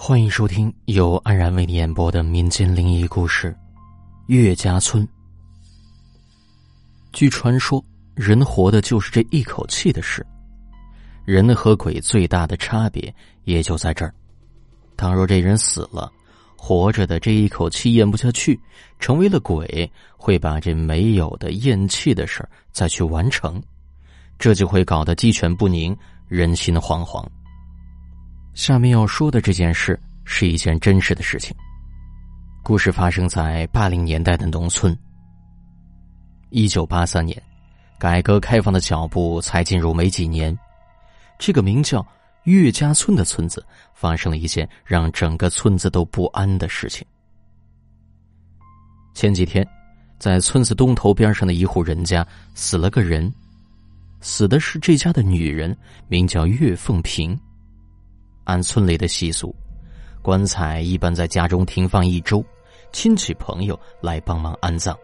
欢迎收听由安然为你演播的民间灵异故事《岳家村》。据传说，人活的就是这一口气的事。人和鬼最大的差别也就在这儿。倘若这人死了，活着的这一口气咽不下去，成为了鬼，会把这没有的咽气的事儿再去完成，这就会搞得鸡犬不宁，人心惶惶。下面要说的这件事是一件真实的事情。故事发生在八零年代的农村。一九八三年，改革开放的脚步才进入没几年，这个名叫岳家村的村子发生了一件让整个村子都不安的事情。前几天，在村子东头边上的一户人家死了个人，死的是这家的女人，名叫岳凤萍。按村里的习俗，棺材一般在家中停放一周，亲戚朋友来帮忙安葬。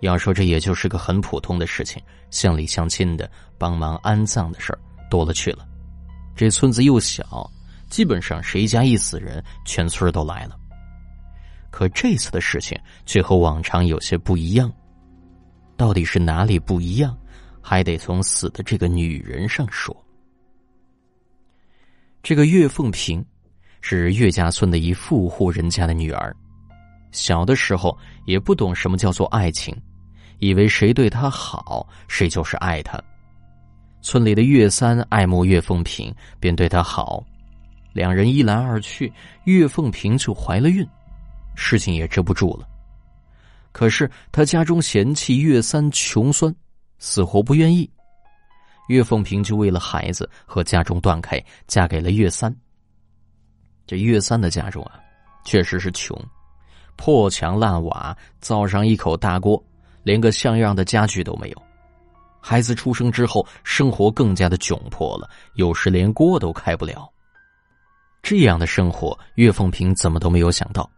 要说这也就是个很普通的事情，乡里乡亲的帮忙安葬的事儿多了去了。这村子又小，基本上谁家一死人，全村都来了。可这次的事情却和往常有些不一样，到底是哪里不一样，还得从死的这个女人上说。这个岳凤萍是岳家村的一富户人家的女儿，小的时候也不懂什么叫做爱情，以为谁对她好，谁就是爱她。村里的岳三爱慕岳凤萍，便对她好，两人一来二去，岳凤萍就怀了孕，事情也遮不住了。可是他家中嫌弃岳三穷酸，死活不愿意。岳凤萍就为了孩子和家中断开，嫁给了岳三。这岳三的家中啊，确实是穷，破墙烂瓦，造上一口大锅，连个像样的家具都没有。孩子出生之后，生活更加的窘迫了，有时连锅都开不了。这样的生活，岳凤萍怎么都没有想到，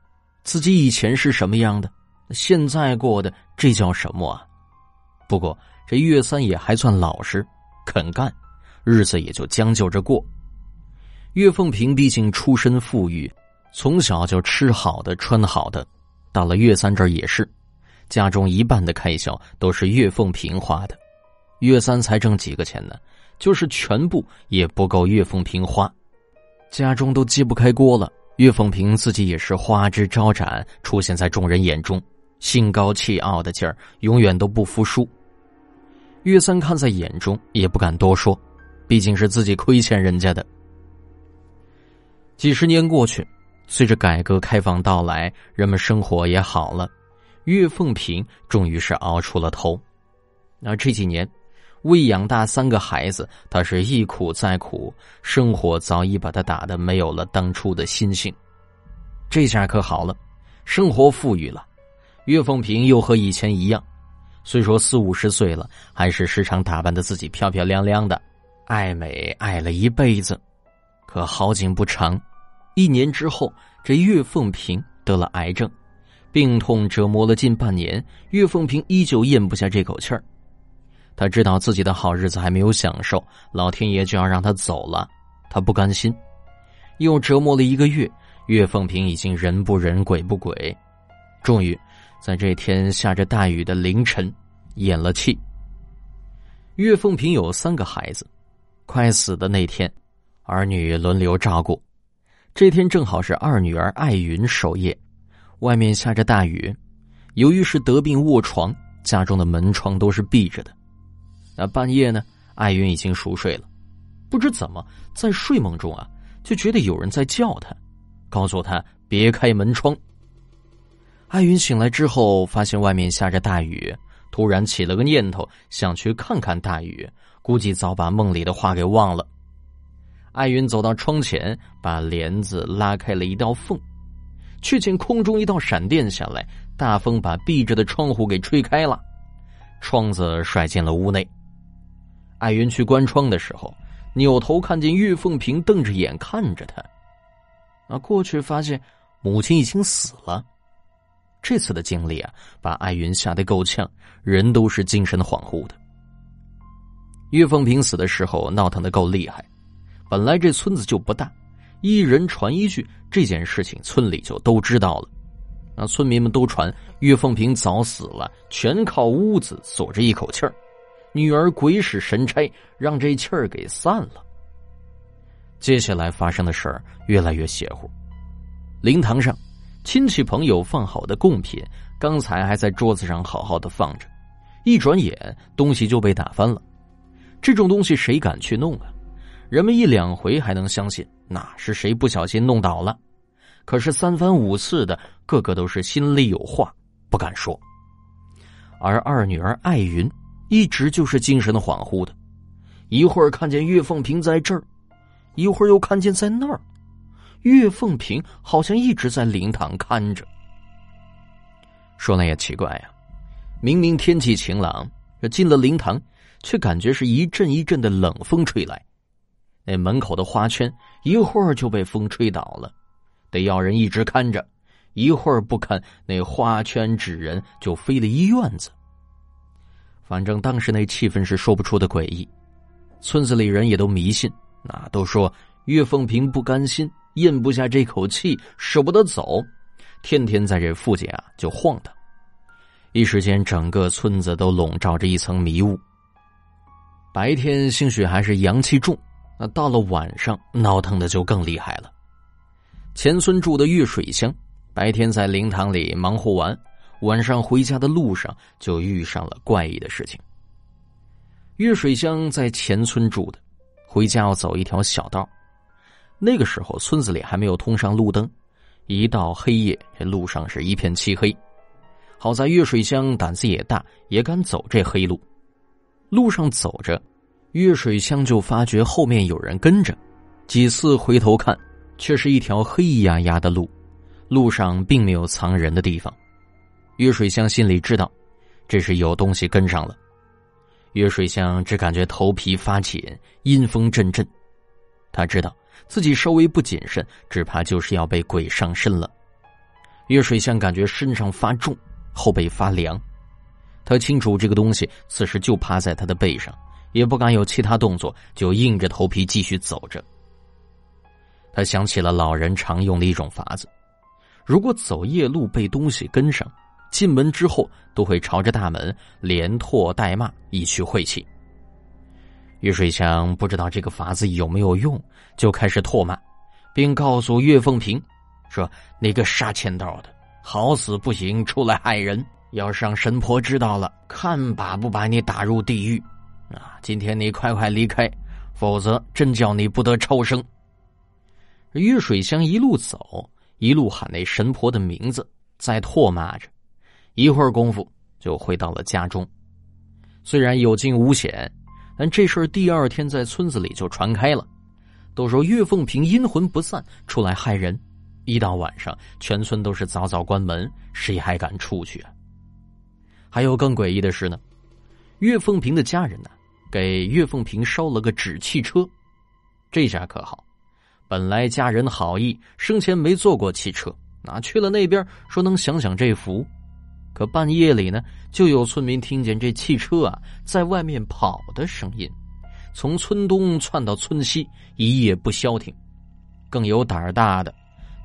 自己以前是什么样的，现在过的这叫什么啊？不过这岳三也还算老实。肯干，日子也就将就着过。岳凤萍毕竟出身富裕，从小就吃好的穿好的，到了岳三这儿也是，家中一半的开销都是岳凤萍花的。岳三才挣几个钱呢，就是全部也不够岳凤萍花，家中都揭不开锅了。岳凤萍自己也是花枝招展，出现在众人眼中，心高气傲的劲儿，永远都不服输。岳三看在眼中，也不敢多说，毕竟是自己亏欠人家的。几十年过去，随着改革开放到来，人们生活也好了，岳凤萍终于是熬出了头。那这几年，为养大三个孩子，他是一苦再苦，生活早已把他打的没有了当初的心性。这下可好了，生活富裕了，岳凤萍又和以前一样。虽说四五十岁了，还是时常打扮的自己漂漂亮亮的，爱美爱了一辈子。可好景不长，一年之后，这岳凤萍得了癌症，病痛折磨了近半年，岳凤萍依旧咽不下这口气儿。他知道自己的好日子还没有享受，老天爷就要让他走了，他不甘心，又折磨了一个月，岳凤萍已经人不人鬼不鬼，终于。在这天下着大雨的凌晨，咽了气。岳凤萍有三个孩子，快死的那天，儿女轮流照顾。这天正好是二女儿艾云守夜，外面下着大雨，由于是得病卧床，家中的门窗都是闭着的。那半夜呢，艾云已经熟睡了，不知怎么在睡梦中啊，就觉得有人在叫他，告诉他别开门窗。艾云醒来之后，发现外面下着大雨，突然起了个念头，想去看看大雨，估计早把梦里的话给忘了。艾云走到窗前，把帘子拉开了一道缝，却见空中一道闪电下来，大风把闭着的窗户给吹开了，窗子甩进了屋内。艾云去关窗的时候，扭头看见玉凤萍瞪着眼看着他，啊，过去发现母亲已经死了。这次的经历啊，把艾云吓得够呛，人都是精神恍惚的。岳凤萍死的时候闹腾的够厉害，本来这村子就不大，一人传一句，这件事情村里就都知道了。那村民们都传岳凤萍早死了，全靠屋子锁着一口气儿，女儿鬼使神差让这气儿给散了。接下来发生的事儿越来越邪乎。灵堂上，亲戚朋友放好的贡品，刚才还在桌子上好好的放着，一转眼东西就被打翻了。这种东西谁敢去弄啊？人们一两回还能相信，那是谁不小心弄倒了？可是三番五次的，个个都是心里有话不敢说。而二女儿艾云一直就是精神恍惚的，一会儿看见岳凤萍在这儿，一会儿又看见在那儿。岳凤萍好像一直在灵堂看着。说来也奇怪呀，明明天气晴朗，这进了灵堂，却感觉是一阵一阵的冷风吹来。那门口的花圈一会儿就被风吹倒了，得要人一直看着，一会儿不看，那花圈纸人就飞了一院子。反正当时那气氛是说不出的诡异，村子里人也都迷信，那都说岳凤萍不甘心。咽不下这口气，舍不得走，天天在这附近啊就晃荡。一时间，整个村子都笼罩着一层迷雾。白天兴许还是阳气重，那到了晚上，闹腾的就更厉害了。前村住的月水乡，白天在灵堂里忙活完，晚上回家的路上就遇上了怪异的事情。月水乡在前村住的，回家要走一条小道。那个时候，村子里还没有通上路灯，一到黑夜，这路上是一片漆黑。好在岳水香胆子也大，也敢走这黑路。路上走着，岳水香就发觉后面有人跟着，几次回头看，却是一条黑压压的路，路上并没有藏人的地方。岳水香心里知道，这是有东西跟上了。岳水香只感觉头皮发紧，阴风阵阵，他知道。自己稍微不谨慎，只怕就是要被鬼上身了。岳水香感觉身上发重，后背发凉。他清楚这个东西此时就趴在他的背上，也不敢有其他动作，就硬着头皮继续走着。他想起了老人常用的一种法子：如果走夜路被东西跟上，进门之后都会朝着大门连唾带骂，以去晦气。岳水香不知道这个法子有没有用，就开始唾骂，并告诉岳凤萍说：“那个杀千道的，好死不行出来害人，要是让神婆知道了，看把不把你打入地狱！啊，今天你快快离开，否则真叫你不得超生。”岳水香一路走，一路喊那神婆的名字，在唾骂着，一会儿功夫就回到了家中。虽然有惊无险。但这事儿第二天在村子里就传开了，都说岳凤萍阴魂不散出来害人。一到晚上，全村都是早早关门，谁还敢出去啊？还有更诡异的是呢，岳凤萍的家人呢，给岳凤萍烧了个纸汽车，这下可好，本来家人好意，生前没坐过汽车，哪去了那边说能享享这福。可半夜里呢，就有村民听见这汽车啊在外面跑的声音，从村东窜到村西，一夜不消停。更有胆儿大的，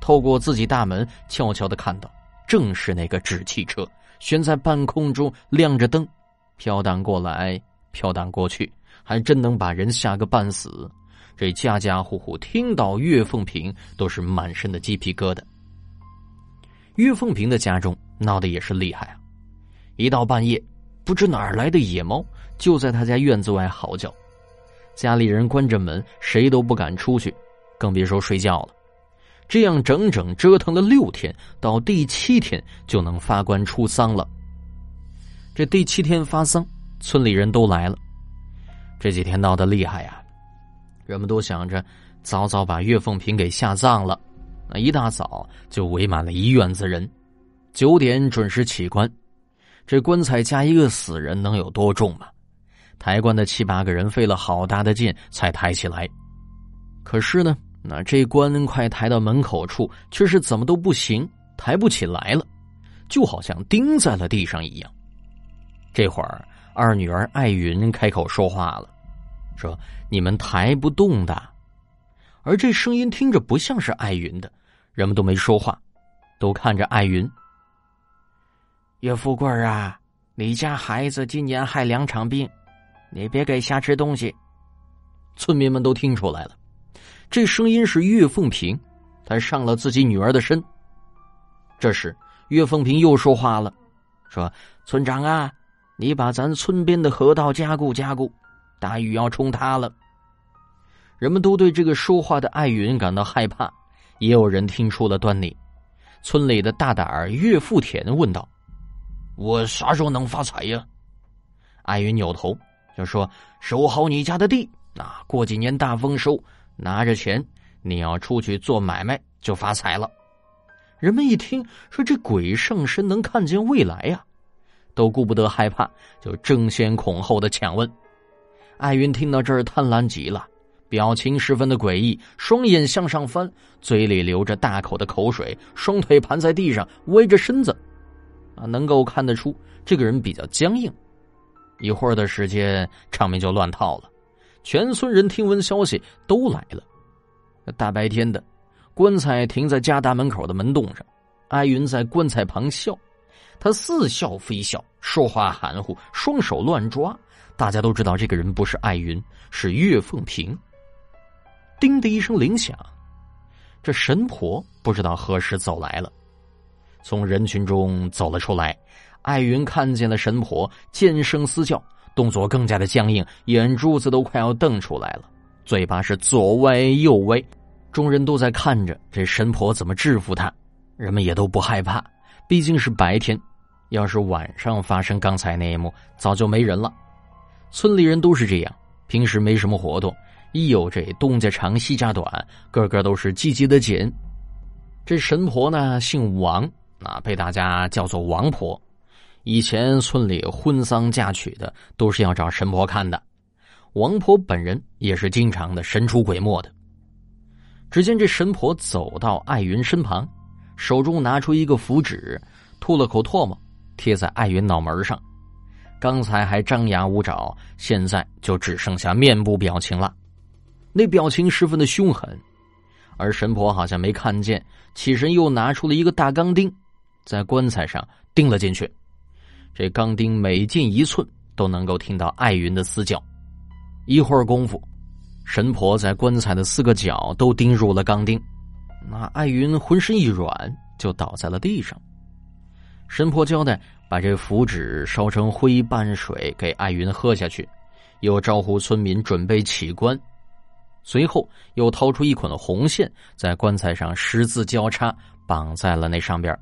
透过自己大门悄悄的看到，正是那个纸汽车悬在半空中亮着灯，飘荡过来，飘荡过去，还真能把人吓个半死。这家家户户听到岳凤萍都是满身的鸡皮疙瘩。岳凤萍的家中。闹得也是厉害啊！一到半夜，不知哪儿来的野猫就在他家院子外嚎叫，家里人关着门，谁都不敢出去，更别说睡觉了。这样整整折腾了六天，到第七天就能发官出丧了。这第七天发丧，村里人都来了。这几天闹得厉害呀，人们都想着早早把岳凤萍给下葬了，那一大早就围满了一院子人。九点准时起棺，这棺材加一个死人能有多重吗？抬棺的七八个人费了好大的劲才抬起来，可是呢，那这棺快抬到门口处，却是怎么都不行，抬不起来了，就好像钉在了地上一样。这会儿，二女儿艾云开口说话了，说：“你们抬不动的。”而这声音听着不像是艾云的，人们都没说话，都看着艾云。岳富贵啊，你家孩子今年害两场病，你别给瞎吃东西。村民们都听出来了，这声音是岳凤平，他上了自己女儿的身。这时，岳凤平又说话了，说：“村长啊，你把咱村边的河道加固加固，大雨要冲塌了。”人们都对这个说话的艾云感到害怕，也有人听出了端倪。村里的大胆儿岳富田问道：“我啥时候能发财呀？”艾云扭头就说：“守好你家的地。”啊，过几年大丰收，拿着钱，你要出去做买卖就发财了。人们一听说这鬼上身能看见未来呀，都顾不得害怕，就争先恐后的抢问。艾云听到这儿贪婪极了，表情十分的诡异，双眼向上翻，嘴里流着大口的口水，双腿盘在地上，歪着身子，啊，能够看得出这个人比较僵硬。一会儿的时间，场面就乱套了。全村人听闻消息都来了。大白天的，棺材停在家大门口的门洞上，艾云在棺材旁笑，他似笑非笑，说话含糊，双手乱抓。大家都知道这个人不是艾云，是岳凤平。叮的一声铃响，这神婆不知道何时走来了，从人群中走了出来。艾云看见了神婆，尖声嘶叫。动作更加的僵硬，眼珠子都快要瞪出来了，嘴巴是左歪右歪，众人都在看着这神婆怎么制服他，人们也都不害怕，毕竟是白天，要是晚上发生刚才那一幕，早就没人了。村里人都是这样，平时没什么活动，一有这东家长西家短，个个都是积极的紧。这神婆呢，姓王，啊，被大家叫做王婆。以前村里婚丧嫁娶的都是要找神婆看的，王婆本人也是经常的神出鬼没的。只见这神婆走到艾云身旁，手中拿出一个符纸，吐了口唾沫，贴在艾云脑门上。刚才还张牙舞爪，现在就只剩下面部表情了，那表情十分的凶狠。而神婆好像没看见，起身又拿出了一个大钢钉，在棺材上钉了进去。这钢钉每进一寸，都能够听到艾云的嘶叫。一会儿功夫，神婆在棺材的四个角都钉入了钢钉，那艾云浑身一软，就倒在了地上。神婆交代，把这符纸烧成灰拌水给艾云喝下去，又招呼村民准备起棺，随后又掏出一捆红线，在棺材上十字交叉绑在了那上边。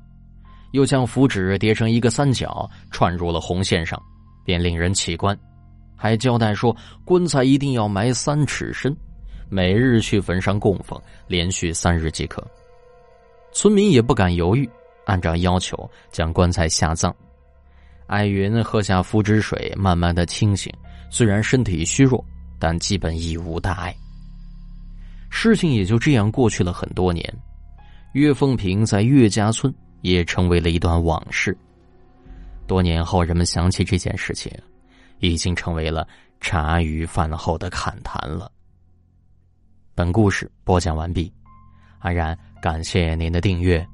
又将符纸叠成一个三角，串入了红线上，便令人起棺，还交代说棺材一定要埋三尺深，每日去坟上供奉，连续三日即可。村民也不敢犹豫，按照要求将棺材下葬。艾云喝下符纸水，慢慢的清醒，虽然身体虚弱，但基本已无大碍。事情也就这样过去了很多年。岳凤平在岳家村。也成为了一段往事。多年后，人们想起这件事情，已经成为了茶余饭后的侃谈了。本故事播讲完毕，安然感谢您的订阅。